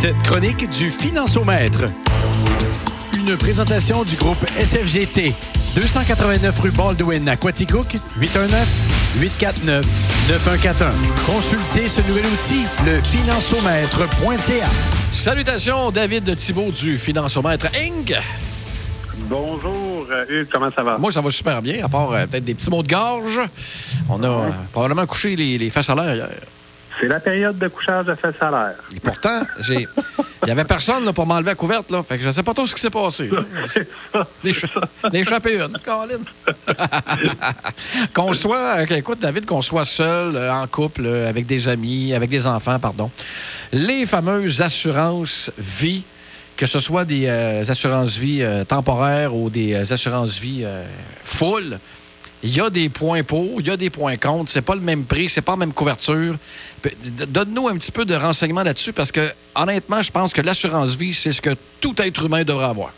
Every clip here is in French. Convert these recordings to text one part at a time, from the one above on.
Cette chronique du Financiomètre. Une présentation du groupe SFGT. 289 rue Baldwin à Quaticook, 819-849-9141. Consultez ce nouvel outil, le financiomètre.ca. Salutations, David Thibault du Financiomètre Inc. Bonjour, euh, Hugues, comment ça va? Moi, ça va super bien, à part euh, peut-être des petits mots de gorge. On a euh, probablement couché les, les fesses à l'air hier. C'est la période de couchage de fesses à l'air. Et pourtant, j'ai. Il n'y avait personne là, pour m'enlever la couverte. Là. Fait que je ne sais pas trop ce qui s'est passé. D'échapper une. Qu'on soit. Écoute, David, qu'on soit seul, euh, en couple, euh, avec des amis, avec des enfants, pardon. Les fameuses assurances vie, que ce soit des euh, assurances vie euh, temporaires ou des euh, assurances vie full, il y a des points pour, il y a des points contre. C'est pas le même prix, c'est pas la même couverture. Donne-nous un petit peu de renseignements là-dessus parce que, honnêtement, je pense que l'assurance vie, c'est ce que tout être humain devrait avoir.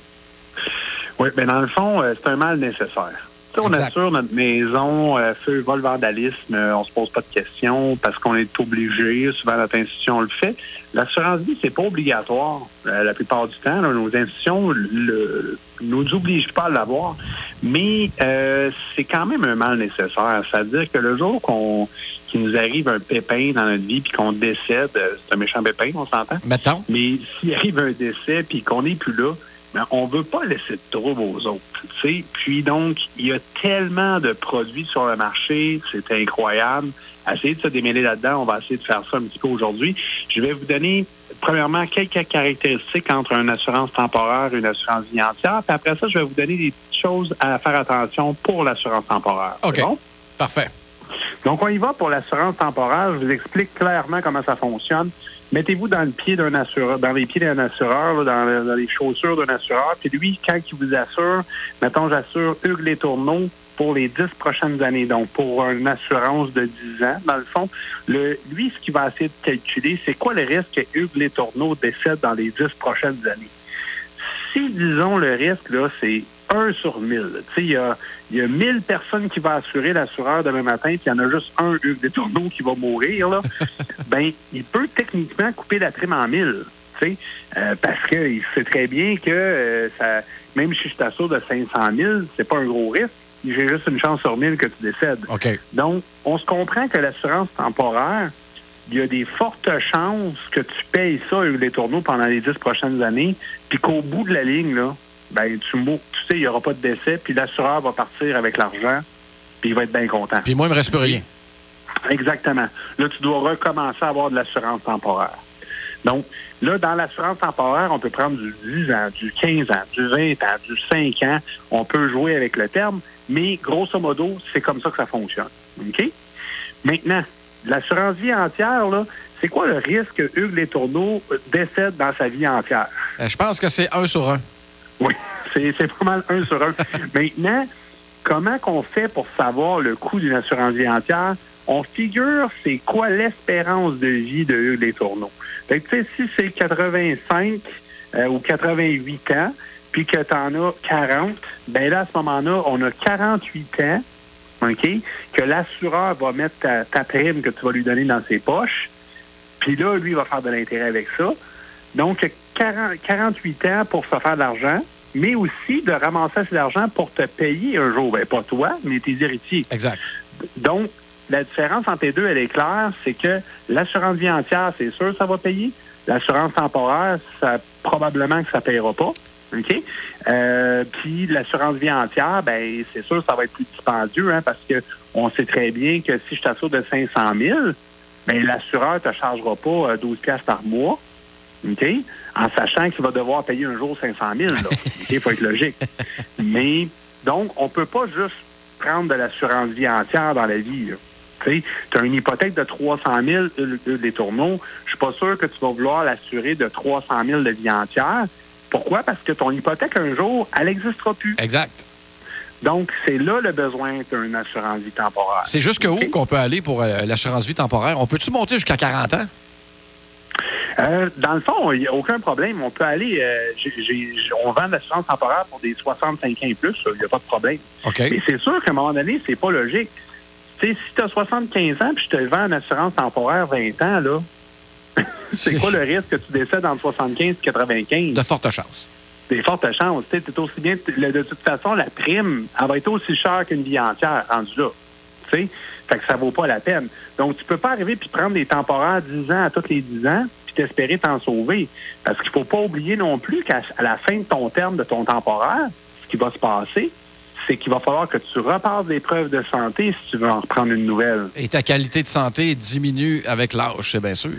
Oui, mais dans le fond, euh, c'est un mal nécessaire. On Exact. assure notre maison, euh, feu, vol, vandalisme, euh, on se pose pas de questions parce qu'on est obligé. Souvent, notre institution le fait. L'assurance vie, c'est pas obligatoire. Euh, la plupart du temps, là, nos institutions le, nous obligent pas à l'avoir, mais c'est quand même un mal nécessaire. C'est-à-dire que le jour qu'on qu'il nous arrive un pépin dans notre vie puis qu'on décède, c'est un méchant pépin, on s'entend. Mettons. Mais s'il arrive un décès puis qu'on n'est plus là, ben, on veut pas laisser de trouble aux autres. tu sais. Puis donc, il y a tellement de produits sur le marché, c'est incroyable. Essayez de se démêler là-dedans. On va essayer de faire ça un petit peu aujourd'hui. Je vais vous donner, premièrement, quelques caractéristiques entre une assurance temporaire et une assurance vie entière. Puis après ça, je vais vous donner des petites choses à faire attention pour l'assurance temporaire. OK. bon? Parfait. Donc, on y va pour l'assurance temporaire. Je vous explique clairement comment ça fonctionne. Mettez-vous dans le pied d'un assureur, dans les pieds d'un assureur, dans, le- dans les chaussures d'un assureur. Puis lui, quand il vous assure, mettons, j'assure Hugues Les Tourneaux pour les dix prochaines années. Donc, pour une assurance de 10 ans, dans le fond, lui, ce qu'il va essayer de calculer, c'est quoi le risque que Hugues Les Tourneaux décède dans les dix prochaines années? Si, disons, le risque, là, c'est 1 sur 1000. Tu sais, il y a, y a 1000 personnes qui vont assurer l'assureur demain matin, puis il y en a juste un, Hugues Détourneau, qui va mourir, là. ben, il peut techniquement couper la prime en 1000. tu sais, euh, parce qu'il sait très bien que euh, ça, même si je t'assure de 500 000, c'est pas un gros risque. J'ai juste une chance sur 1000 que tu décèdes. Donc, on se comprend que l'assurance temporaire, il y a des fortes chances que tu payes ça, Les Tourneaux, pendant les dix prochaines années, puis qu'au bout de la ligne, là, ben, tu, tu sais, il n'y aura pas de décès, puis l'assureur va partir avec l'argent, puis il va être bien content. Puis moi, il me reste plus rien. Exactement. Là, tu dois recommencer à avoir de l'assurance temporaire. Donc, là, dans l'assurance temporaire, on peut prendre du 10 ans, du 15 ans, du 20 ans, du 5 ans. On peut jouer avec le terme, mais grosso modo, c'est comme ça que ça fonctionne. OK? Maintenant, l'assurance vie entière, là, c'est quoi le risque que Hugues Les Tourneaux euh, décède dans sa vie entière? Euh, Je pense que c'est un sur un. Oui, c'est pas mal un sur un. Maintenant, comment qu'on fait pour savoir le coût d'une assurance vie entière? On figure c'est quoi l'espérance de vie de Hugues Les Tourneaux. Fait que, tu sais, si c'est 85 euh, ou 88 ans, puis que tu en as 40, ben là, à ce moment-là, on a 48 ans, OK, que l'assureur va mettre ta, ta prime que tu vas lui donner dans ses poches, puis là, lui, il va faire de l'intérêt avec ça. Donc, 40 48 ans pour se faire de l'argent, mais aussi de ramasser cet argent pour te payer un jour. Ben, pas toi, mais tes héritiers. Exact. Donc, la différence entre les deux, elle est claire, c'est que l'assurance vie entière, c'est sûr ça va payer. L'assurance temporaire, ça probablement que ça ne payera pas. OK? Euh, puis l'assurance vie entière, ben c'est sûr ça va être plus dispendieux, hein, parce que on sait très bien que si je t'assure de 500 000, ben l'assureur ne te chargera pas euh, 12 piastres par mois. OK? En sachant qu'il va devoir payer un jour 500 000. Il faut être logique. Mais, donc, on peut pas juste prendre de l'assurance vie entière dans la vie. Tu as une hypothèque de 300 000 euh, euh, des tourneaux. Je suis pas sûr que tu vas vouloir l'assurer de 300 000 de vie entière. Pourquoi? Parce que ton hypothèque, un jour, elle n'existera plus. Exact. Donc, c'est là le besoin d'une assurance vie temporaire. C'est jusque où qu'on peut aller pour euh, l'assurance vie temporaire? On peut-tu monter jusqu'à 40 ans? Euh, dans le fond, il n'y a aucun problème. On peut aller. euh, j'ai- j'ai- on vend de l'assurance temporaire pour des 65 ans et plus. Il n'y a pas de problème. OK. Mais c'est sûr qu'à un moment donné, c'est pas logique. Tu sais, si tu as 75 ans puis je te vends une assurance temporaire 20 ans, là, c'est quoi le risque que tu décèdes entre 75 et 95? De fortes chances. Des fortes chances. Tu sais, aussi bien, de toute façon, la prime, elle va être aussi chère qu'une vie entière rendue là. Tu sais? Fait que ça vaut pas la peine. Donc, tu peux pas arriver puis prendre des temporaires 10 ans à tous les 10 ans puis t'espérer t'en sauver. Parce qu'il faut pas oublier non plus qu'à la fin de ton terme de ton temporaire, ce qui va se passer, c'est qu'il va falloir que tu repasses des preuves de santé si tu veux en reprendre une nouvelle. Et ta qualité de santé diminue avec l'âge, c'est bien sûr.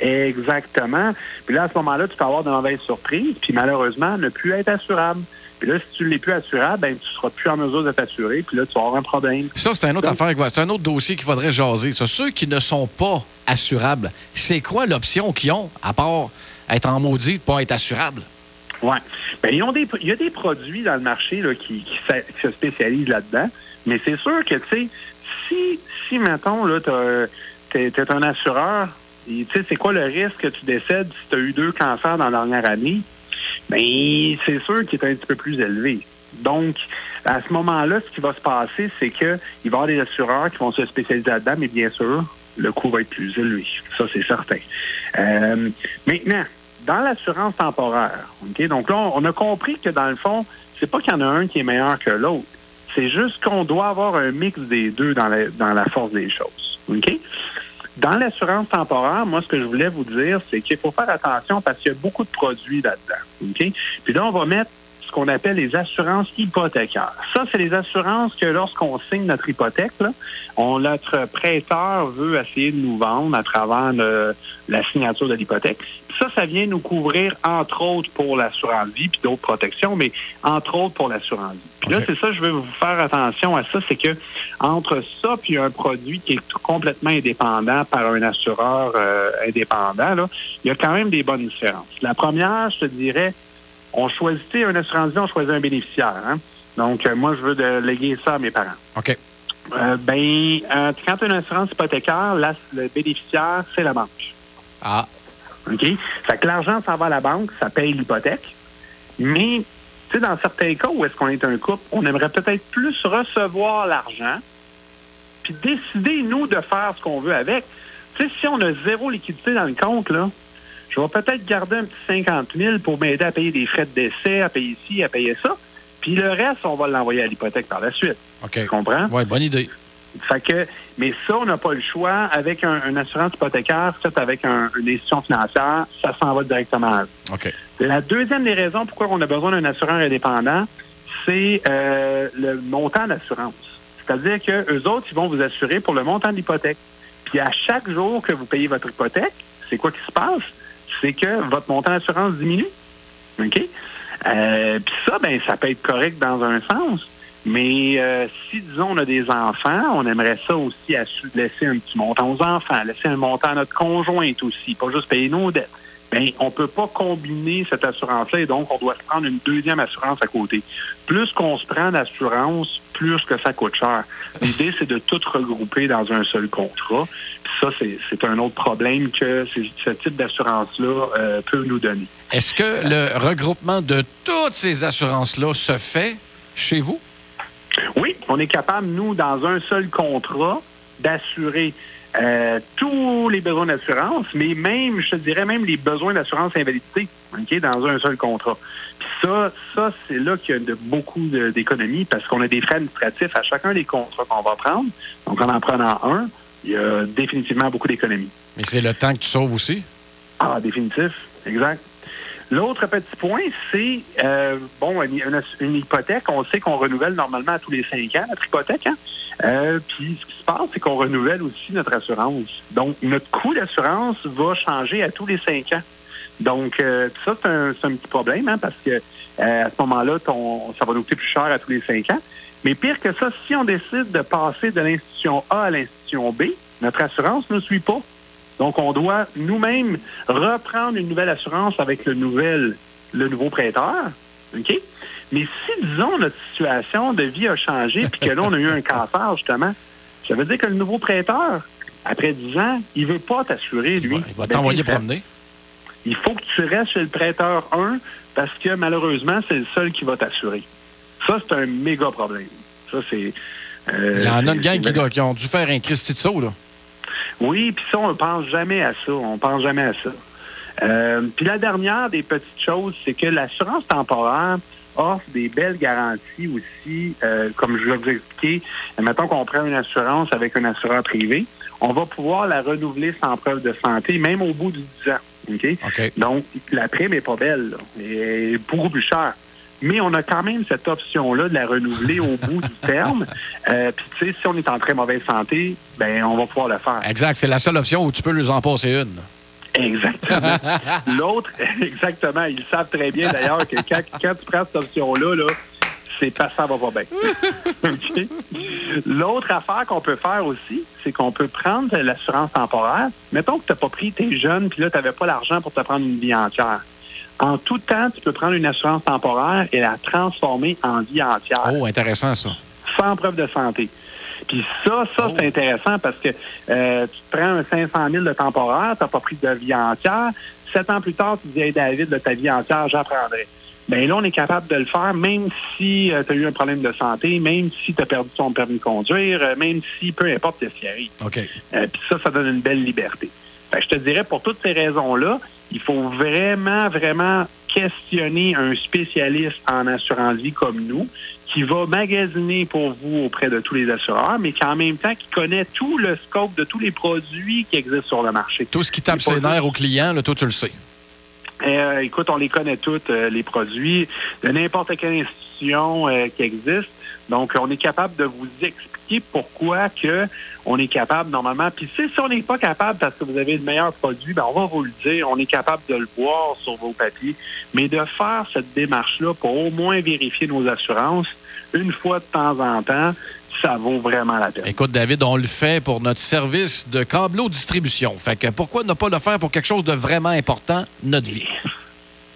Exactement. Puis là, à ce moment-là, tu peux avoir de mauvaises surprises, puis malheureusement, ne plus être assurable. Puis là, si tu ne l'es plus assurable, ben, tu ne seras plus en mesure de t'assurer, puis là, tu vas avoir un problème. Ça, c'est un autre affaire, c'est un autre dossier qu'il faudrait jaser. Ça. Ceux qui ne sont pas assurables, c'est quoi l'option qu'ils ont, à part être en maudit de ne pas être assurable? Oui. Ben, il y a des produits dans le marché là, qui, se spécialisent là-dedans, mais c'est sûr que, tu sais, si, si, mettons, là, tu es, un assureur, tu sais, c'est quoi le risque que tu décèdes si tu as eu deux cancers dans la dernière année? Bien, c'est sûr qu'il est un petit peu plus élevé. Donc, à ce moment-là, ce qui va se passer, c'est qu'il va y avoir des assureurs qui vont se spécialiser là-dedans, mais bien sûr, le coût va être plus élevé. Ça, c'est certain. Euh, maintenant, dans l'assurance temporaire, OK? Donc là, on a compris que dans le fond, c'est pas qu'il y en a un qui est meilleur que l'autre. C'est juste qu'on doit avoir un mix des deux dans la, dans la force des choses. OK? Dans l'assurance temporaire, moi, ce que je voulais vous dire, c'est qu'il faut faire attention parce qu'il y a beaucoup de produits là-dedans. OK? Puis là, on va mettre qu'on appelle les assurances hypothécaires. Ça, c'est les assurances que lorsqu'on signe notre hypothèque, on, notre prêteur veut essayer de nous vendre à travers la signature de l'hypothèque. Ça, ça vient nous couvrir, entre autres, pour l'assurance vie, puis d'autres protections, mais entre autres pour l'assurance vie. Puis là, c'est ça, je veux vous faire attention à ça, c'est que entre ça puis un produit qui est complètement indépendant par un assureur euh, indépendant, là, il y a quand même des bonnes différences. La première, je te dirais, on choisit un assurance vie, on choisit un bénéficiaire. Hein? Donc, euh, moi, je veux de léguer ça à mes parents. OK. Euh, ben, euh, quand tu as une assurance hypothécaire, le bénéficiaire, c'est la banque. Ah. OK? Fait que l'argent s'en va à la banque, ça paye l'hypothèque. Mais, tu sais, dans certains cas où est-ce qu'on est un couple, on aimerait peut-être plus recevoir l'argent, puis décider, nous, de faire ce qu'on veut avec. Tu sais, si on a zéro liquidité dans le compte, là, je vais peut-être garder un petit 50 000 pour m'aider à payer des frais de décès, à payer ci, à payer ça. Puis le reste, on va l'envoyer à l'hypothèque par la suite. OK. Tu comprends? Oui, bonne idée. Fait que, mais ça, on n'a pas le choix. Avec un, une assurance hypothécaire, fait avec un, une institution financière, ça s'en va directement à OK. La deuxième des raisons pourquoi on a besoin d'un assureur indépendant, c'est euh, le montant d'assurance. C'est-à-dire qu'eux autres, ils vont vous assurer pour le montant de l'hypothèque. Puis à chaque jour que vous payez votre hypothèque, c'est quoi qui se passe? C'est que votre montant d'assurance diminue. OK? Euh, Puis ça, ben, ça peut être correct dans un sens. Mais euh, si, disons, on a des enfants, on aimerait ça aussi laisser un petit montant aux enfants, laisser un montant à notre conjointe aussi, pas juste payer nos dettes. Bien, on ne peut pas combiner cette assurance-là et donc on doit se prendre une deuxième assurance à côté. Plus qu'on se prend d'assurance, plus que ça coûte cher. L'idée, c'est de tout regrouper dans un seul contrat. Ça, c'est un autre problème que ce type d'assurance-là euh, peut nous donner. Est-ce que le regroupement de toutes ces assurances-là se fait chez vous? Oui, on est capable, nous, dans un seul contrat, d'assurer euh, tous les besoins d'assurance, mais même, je te dirais même les besoins d'assurance invalidité, OK, dans un seul contrat. Puis ça, ça c'est là qu'il y a de, beaucoup d'économies parce qu'on a des frais administratifs à chacun des contrats qu'on va prendre. Donc, en en prenant un, il y a définitivement beaucoup d'économies. Mais c'est le temps que tu sauves aussi? Ah, définitif, exact. L'autre petit point, c'est, euh, bon, une, hypothèque, on sait qu'on renouvelle normalement à tous les cinq ans notre hypothèque. Hein? Euh, puis ce qui se passe, c'est qu'on renouvelle aussi notre assurance. Donc, notre coût d'assurance va changer à tous les cinq ans. Donc, euh, ça, c'est un, un, petit problème, hein, parce que à ce moment-là, ça va nous coûter plus cher à tous les cinq ans. Mais pire que ça, si on décide de passer de l'institution A à l'institution B, notre assurance ne suit pas. Donc, on doit nous-mêmes reprendre une nouvelle assurance avec le, nouvel, le nouveau prêteur. OK? Mais si, disons, notre situation de vie a changé puis que là, on a eu un cancer, justement, ça veut dire que le nouveau prêteur, après 10 ans, il ne veut pas t'assurer, lui. Il va, t'envoyer promener. Il faut que tu restes chez le prêteur 1 parce que malheureusement, c'est le seul qui va t'assurer. Ça, c'est un méga problème. Ça, c'est. Euh, il y en a une gang qui, qui, ont dû faire un Christy de saut, là. Oui, puis ça, on ne pense jamais à ça. On pense jamais à ça. Euh, puis la dernière des petites choses, c'est que l'assurance temporaire offre des belles garanties aussi, euh, comme je vous expliquer. Mettons qu'on prend une assurance avec un assureur privé, on va pouvoir la renouveler sans preuve de santé, même au bout de 10 ans. Donc, la prime n'est pas belle, là. Elle est beaucoup plus chère. Mais on a quand même cette option-là de la renouveler au bout du terme. Euh, Puis, tu sais, si on est en très mauvaise santé, ben on va pouvoir le faire. Exact. C'est la seule option où tu peux nous en passer une. Exactement. L'autre, exactement. Ils savent très bien d'ailleurs que quand, quand tu prends cette option-là, là, c'est pas ça va pas bien. L'autre affaire qu'on peut faire aussi, c'est qu'on peut prendre l'assurance temporaire. Mettons que tu n'as pas pris tes jeunes, puis là, tu n'avais pas l'argent pour te prendre une vie entière. En tout temps, tu peux prendre une assurance temporaire et la transformer en vie entière. Oh, intéressant, ça. Sans preuve de santé. Puis ça, ça, Oh. c'est intéressant parce que euh, tu te prends un 500 000 de temporaire, tu n'as pas pris de vie entière. Sept ans plus tard, tu dis, hey, David, de ta vie entière, j'apprendrai. Bien là, on est capable de le faire, même si tu as eu un problème de santé, même si tu as perdu ton permis de conduire, euh, même si, peu importe ce qui arrive. OK. Euh, Puis ça, ça donne une belle liberté. Fait que je te dirais, pour toutes ces raisons-là, il faut vraiment, vraiment questionner un spécialiste en assurance vie comme nous, qui va magasiner pour vous auprès de tous les assureurs, mais qui en même temps qui connaît tout le scope de tous les produits qui existent sur le marché. Tout ce qui tape ses nerfs aux clients, là, toi, tu le sais. Euh, écoute, on les connaît toutes, euh, les produits, de n'importe quelle institution euh, qui existe. Donc, on est capable de vous expliquer pourquoi on est capable normalement. Puis si, si on n'est pas capable parce que vous avez le meilleur produit, ben on va vous le dire. On est capable de le voir sur vos papiers. Mais de faire cette démarche-là pour au moins vérifier nos assurances une fois de temps en temps, ça vaut vraiment la peine. Écoute, David, on le fait pour notre service de câbleau distribution. Fait que pourquoi ne pas le faire pour quelque chose de vraiment important, notre vie?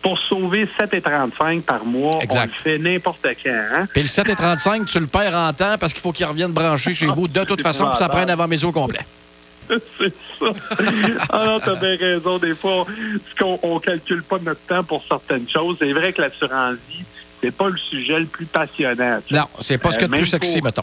Pour sauver 7,35 par mois, Exact. on le fait n'importe quand. Hein? Puis le 7,35, tu le perds en temps parce qu'il faut qu'il revienne brancher chez vous de toute façon, puis ça prenne avant mes au complet. C'est ça. ah non, t'as bien raison. Des fois, qu'on on calcule pas notre temps pour certaines choses. C'est vrai que l'assurance vie, c'est pas le sujet le plus passionnant. tu sais. Non, c'est pas ce que Euh, de plus sexy, pour- mettons.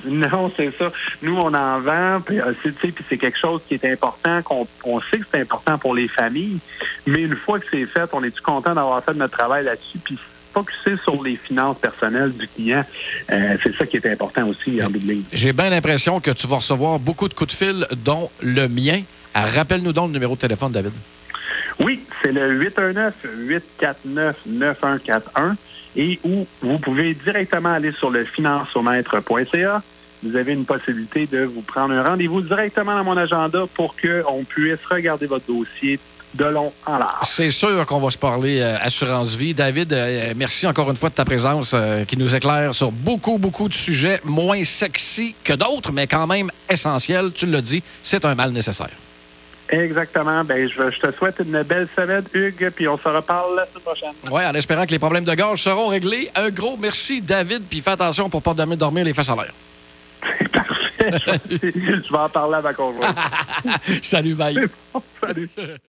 Non, c'est ça. Nous, on en vend, puis euh, c'est puis c'est quelque chose qui est important, qu'on on sait que c'est important pour les familles. Mais une fois que c'est fait, on est-tu content d'avoir fait notre travail là-dessus, puis focuser sur les finances personnelles du client. Euh, c'est ça qui est important aussi en bout de ligne. J'ai bien l'impression que tu vas recevoir beaucoup de coups de fil, dont le mien. Ah, Rappelle-nous donc le numéro de téléphone, David. Oui, c'est le 819-849-9141 et où vous pouvez directement aller sur le financiomètre.ca. Vous avez une possibilité de vous prendre un rendez-vous directement dans mon agenda pour qu'on puisse regarder votre dossier de long en large. C'est sûr qu'on va se parler euh, assurance vie. David, euh, merci encore une fois de ta présence euh, qui nous éclaire sur beaucoup, beaucoup de sujets moins sexy que d'autres, mais quand même essentiels. Tu l'as dit, c'est un mal nécessaire. Exactement. Ben, je, je te souhaite une belle semaine, Hugues, puis on se reparle la semaine prochaine. Oui, en espérant que les problèmes de gorge seront réglés. Un gros merci, David, puis fais attention pour pas dormir, dormir les fesses à l'air. Parfait. je vais en parler à ma conjointe. Salut, bye. Salut.